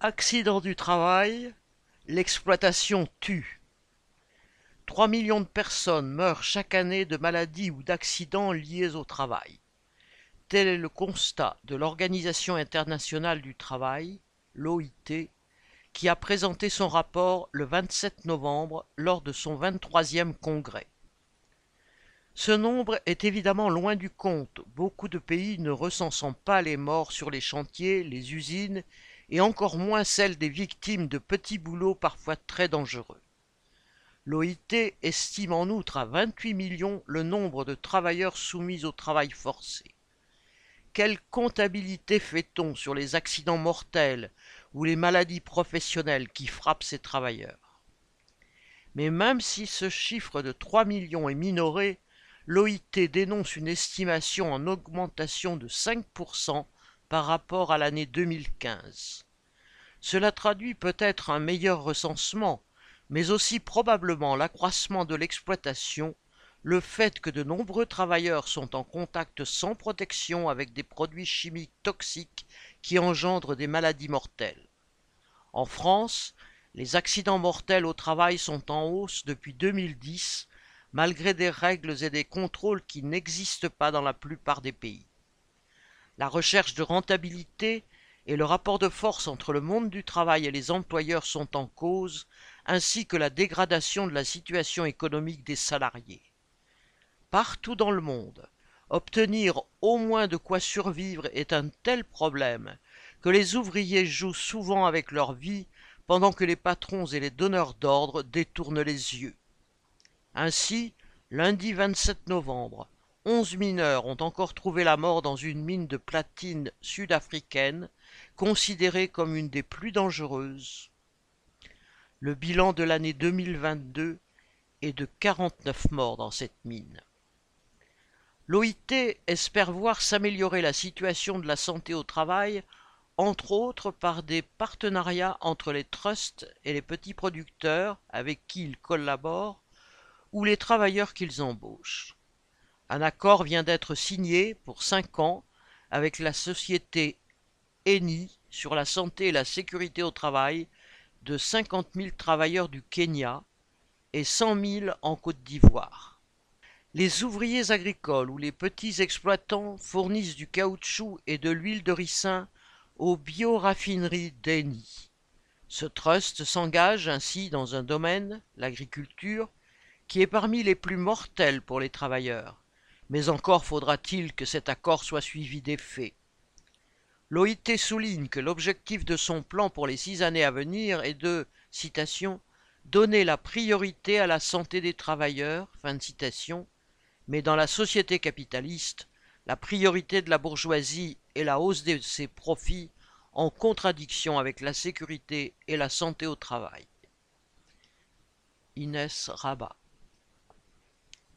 Accident du travail, l'exploitation tue. 3 millions de personnes meurent chaque année de maladies ou d'accidents liés au travail. Tel est le constat de l'Organisation internationale du travail, l'OIT, qui a présenté son rapport le 27 novembre lors de son 23e congrès. Ce nombre est évidemment loin du compte, beaucoup de pays ne recensant pas les morts sur les chantiers, les usines et encore moins celles des victimes de petits boulots parfois très dangereux. L'OIT estime en outre à 28 millions le nombre de travailleurs soumis au travail forcé. Quelle comptabilité fait-on sur les accidents mortels ou les maladies professionnelles qui frappent ces travailleurs? Mais même si ce chiffre de 3 millions est minoré, l'OIT dénonce une estimation en augmentation de 5% par rapport à l'année 2015. Cela traduit peut-être un meilleur recensement, mais aussi probablement l'accroissement de l'exploitation, le fait que de nombreux travailleurs sont en contact sans protection avec des produits chimiques toxiques qui engendrent des maladies mortelles. En France, les accidents mortels au travail sont en hausse depuis 2010, malgré des règles et des contrôles qui n'existent pas dans la plupart des pays. La recherche de rentabilité et le rapport de force entre le monde du travail et les employeurs sont en cause, ainsi que la dégradation de la situation économique des salariés. Partout dans le monde, obtenir au moins de quoi survivre est un tel problème que les ouvriers jouent souvent avec leur vie pendant que les patrons et les donneurs d'ordre détournent les yeux. Ainsi, lundi 27 novembre, Onze mineurs ont encore trouvé la mort dans une mine de platine sud-africaine, considérée comme une des plus dangereuses. Le bilan de l'année 2022 est de 49 morts dans cette mine. L'OIT espère voir s'améliorer la situation de la santé au travail, entre autres par des partenariats entre les trusts et les petits producteurs avec qui ils collaborent, ou les travailleurs qu'ils embauchent. Un accord vient d'être signé pour cinq ans avec la société ENI sur la santé et la sécurité au travail de 50 000 travailleurs du Kenya et 100 000 en Côte d'Ivoire. Les ouvriers agricoles ou les petits exploitants fournissent du caoutchouc et de l'huile de ricin aux bioraffineries d'ENI. Ce trust s'engage ainsi dans un domaine, l'agriculture, qui est parmi les plus mortels pour les travailleurs mais encore faudra-t-il que cet accord soit suivi des faits. L'OIT souligne que l'objectif de son plan pour les six années à venir est de, citation, donner la priorité à la santé des travailleurs, fin de citation, mais dans la société capitaliste, la priorité de la bourgeoisie est la hausse de ses profits en contradiction avec la sécurité et la santé au travail. Inès Rabat